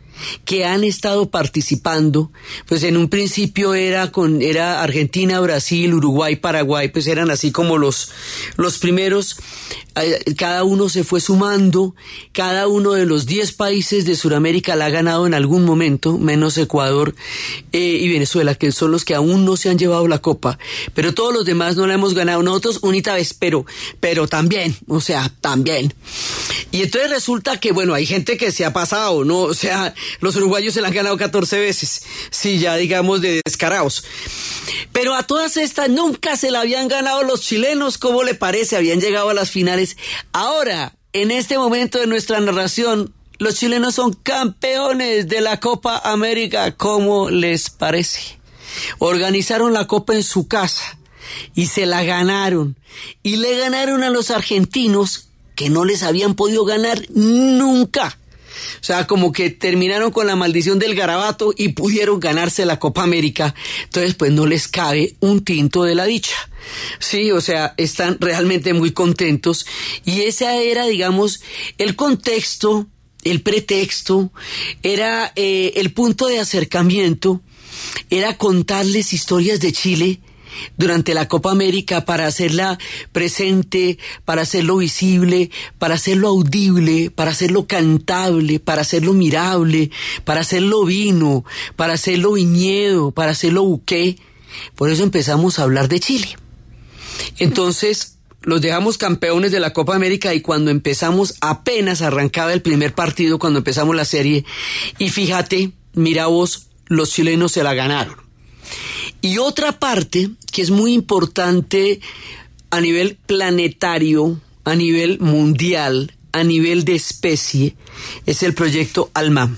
que han estado participando, pues en un principio era con era Argentina, Brasil, Uruguay, Paraguay, pues eran así como los los primeros eh, cada uno se fue sumando, cada uno de los 10 países de Sudamérica la ha ganado en algún momento, menos Ecuador eh, y Venezuela, que son los que aún no se han llevado la copa, pero todos los demás no la hemos ganado, nosotros unita vez, pero, pero también, o sea, también. Y entonces resulta que, bueno, hay gente que se ha pasado, ¿no? O sea, los uruguayos se la han ganado 14 veces, sí, ya digamos de descarados. Pero a todas estas nunca se la habían ganado los chilenos, ¿cómo le parece? Habían llegado a las finales. Ahora, en este momento de nuestra narración, los chilenos son campeones de la Copa América, ¿cómo les parece? Organizaron la Copa en su casa y se la ganaron. Y le ganaron a los argentinos que no les habían podido ganar nunca. O sea, como que terminaron con la maldición del garabato y pudieron ganarse la Copa América. Entonces, pues no les cabe un tinto de la dicha. Sí, o sea, están realmente muy contentos. Y ese era, digamos, el contexto, el pretexto, era eh, el punto de acercamiento, era contarles historias de Chile durante la Copa América para hacerla presente, para hacerlo visible, para hacerlo audible, para hacerlo cantable, para hacerlo mirable, para hacerlo vino, para hacerlo viñedo, para hacerlo buque. Por eso empezamos a hablar de Chile. Entonces, los dejamos campeones de la Copa América y cuando empezamos apenas arrancaba el primer partido, cuando empezamos la serie, y fíjate, mira vos, los chilenos se la ganaron. Y otra parte que es muy importante a nivel planetario, a nivel mundial, a nivel de especie, es el proyecto ALMA.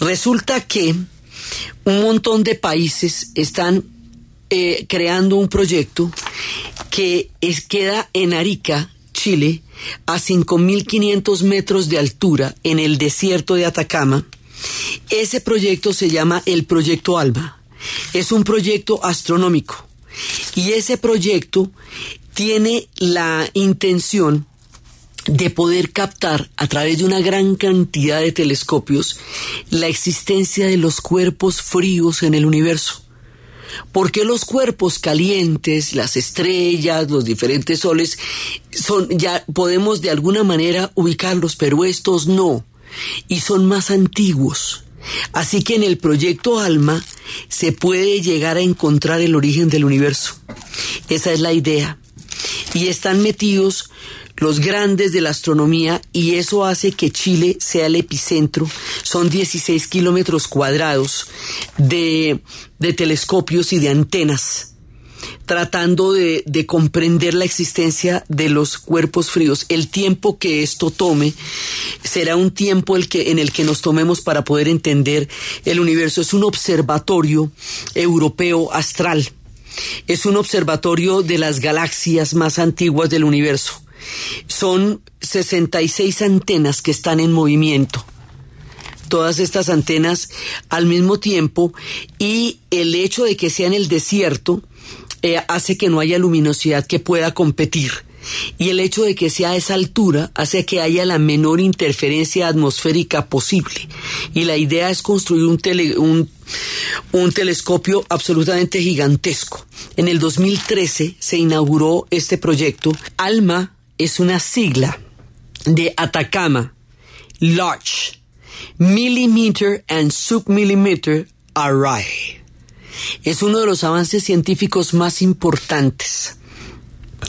Resulta que un montón de países están eh, creando un proyecto que es, queda en Arica, Chile, a 5.500 metros de altura, en el desierto de Atacama. Ese proyecto se llama el Proyecto ALMA es un proyecto astronómico y ese proyecto tiene la intención de poder captar a través de una gran cantidad de telescopios la existencia de los cuerpos fríos en el universo. Porque los cuerpos calientes, las estrellas, los diferentes soles, son, ya podemos de alguna manera ubicarlos, pero estos no. Y son más antiguos. Así que en el proyecto ALMA se puede llegar a encontrar el origen del universo. Esa es la idea. Y están metidos los grandes de la astronomía y eso hace que Chile sea el epicentro. Son 16 kilómetros cuadrados de, de telescopios y de antenas tratando de, de, comprender la existencia de los cuerpos fríos. El tiempo que esto tome será un tiempo el que, en el que nos tomemos para poder entender el universo. Es un observatorio europeo astral. Es un observatorio de las galaxias más antiguas del universo. Son 66 antenas que están en movimiento todas estas antenas al mismo tiempo y el hecho de que sea en el desierto eh, hace que no haya luminosidad que pueda competir. Y el hecho de que sea esa altura hace que haya la menor interferencia atmosférica posible. Y la idea es construir un, un telescopio absolutamente gigantesco. En el 2013 se inauguró este proyecto. ALMA es una sigla de Atacama, Large, Millimeter and Submillimeter Array. Es uno de los avances científicos más importantes.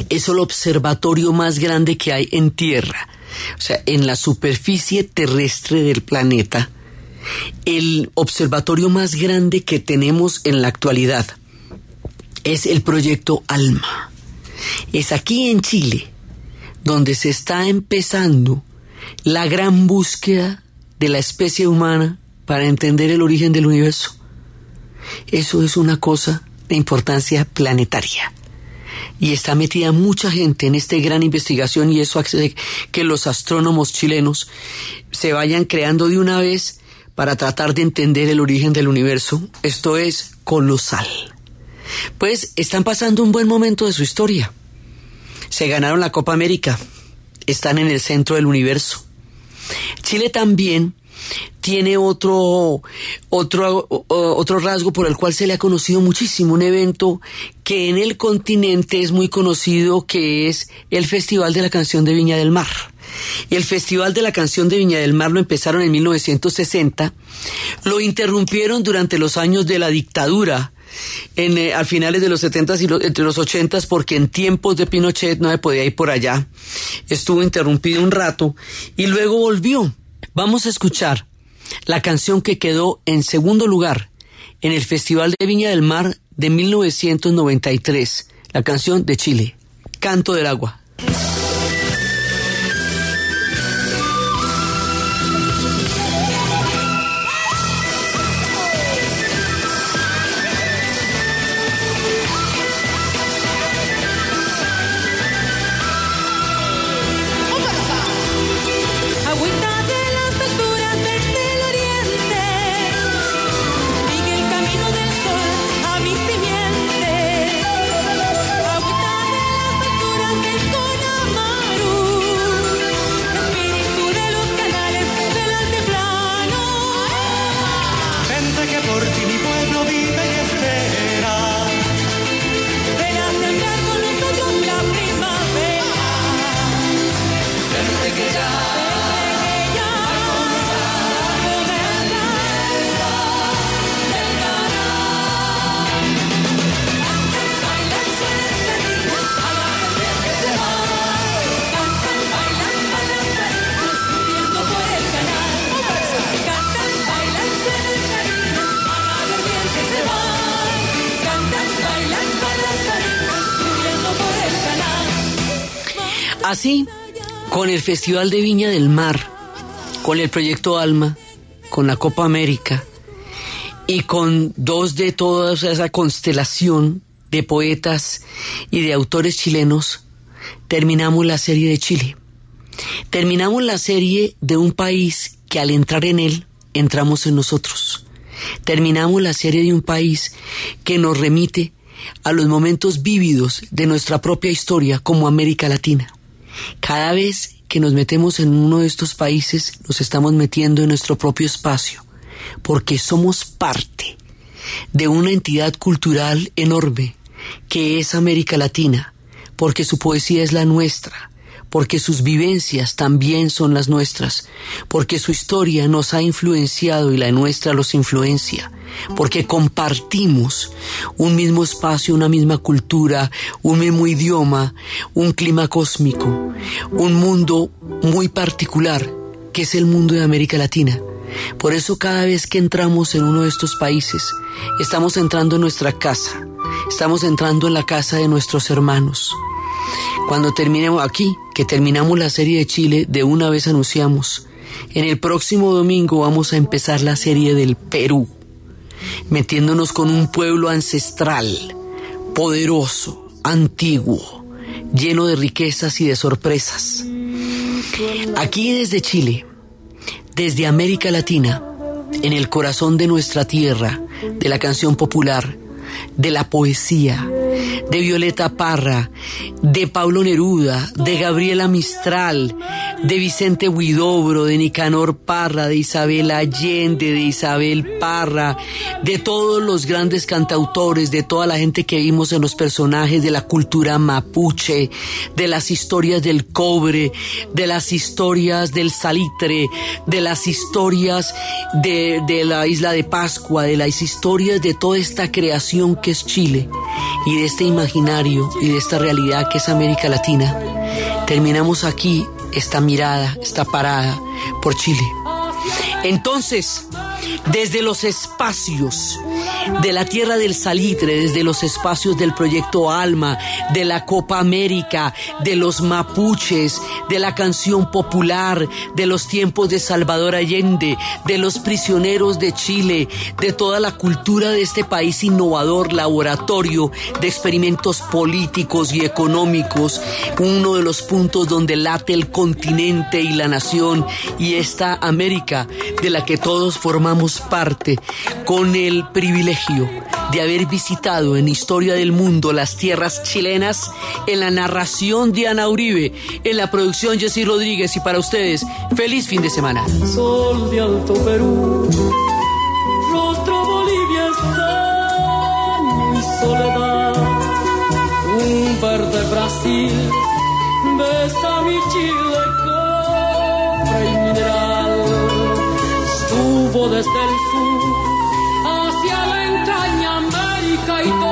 Es el observatorio más grande que hay en Tierra, o sea, en la superficie terrestre del planeta. El observatorio más grande que tenemos en la actualidad es el proyecto ALMA. Es aquí en Chile donde se está empezando la gran búsqueda de la especie humana para entender el origen del universo. Eso es una cosa de importancia planetaria. Y está metida mucha gente en esta gran investigación y eso hace que los astrónomos chilenos se vayan creando de una vez para tratar de entender el origen del universo. Esto es colosal. Pues están pasando un buen momento de su historia. Se ganaron la Copa América. Están en el centro del universo. Chile también tiene otro, otro, otro rasgo por el cual se le ha conocido muchísimo, un evento que en el continente es muy conocido, que es el Festival de la Canción de Viña del Mar. El Festival de la Canción de Viña del Mar lo empezaron en 1960, lo interrumpieron durante los años de la dictadura, en, eh, al finales de los 70 y entre los 80 porque en tiempos de Pinochet no se podía ir por allá. Estuvo interrumpido un rato y luego volvió. Vamos a escuchar la canción que quedó en segundo lugar en el Festival de Viña del Mar de 1993, la canción de Chile, Canto del Agua. Así, con el Festival de Viña del Mar, con el Proyecto Alma, con la Copa América y con dos de toda esa constelación de poetas y de autores chilenos, terminamos la serie de Chile. Terminamos la serie de un país que al entrar en él, entramos en nosotros. Terminamos la serie de un país que nos remite a los momentos vívidos de nuestra propia historia como América Latina. Cada vez que nos metemos en uno de estos países, nos estamos metiendo en nuestro propio espacio, porque somos parte de una entidad cultural enorme que es América Latina, porque su poesía es la nuestra, porque sus vivencias también son las nuestras, porque su historia nos ha influenciado y la nuestra los influencia, porque compartimos un mismo espacio, una misma cultura, un mismo idioma, un clima cósmico, un mundo muy particular, que es el mundo de América Latina. Por eso cada vez que entramos en uno de estos países, estamos entrando en nuestra casa, estamos entrando en la casa de nuestros hermanos. Cuando terminemos aquí, que terminamos la serie de Chile, de una vez anunciamos, en el próximo domingo vamos a empezar la serie del Perú metiéndonos con un pueblo ancestral, poderoso, antiguo, lleno de riquezas y de sorpresas. Aquí desde Chile, desde América Latina, en el corazón de nuestra tierra, de la canción popular, de la poesía, de Violeta Parra, de Pablo Neruda, de Gabriela Mistral, de Vicente Huidobro, de Nicanor Parra, de Isabel Allende, de Isabel Parra, de todos los grandes cantautores, de toda la gente que vimos en los personajes de la cultura mapuche, de las historias del cobre, de las historias del salitre, de las historias de, de la isla de Pascua, de las historias de toda esta creación que es Chile y de este imaginario y de esta realidad que es América Latina, terminamos aquí esta mirada, esta parada por Chile. Entonces, desde los espacios de la tierra del salitre, desde los espacios del proyecto Alma, de la Copa América, de los mapuches, de la canción popular, de los tiempos de Salvador Allende, de los prisioneros de Chile, de toda la cultura de este país innovador, laboratorio de experimentos políticos y económicos, uno de los puntos donde late el continente y la nación y esta América de la que todos formamos parte, con el privilegio de haber visitado en Historia del Mundo las tierras chilenas, en la narración Diana Uribe, en la producción Jessy Rodríguez y para ustedes, feliz fin de semana.
Sol de Alto Perú, rostro Bolivia y soledad, un verde Brasil, besa mi Chile, desde el sur hacia la entraña América y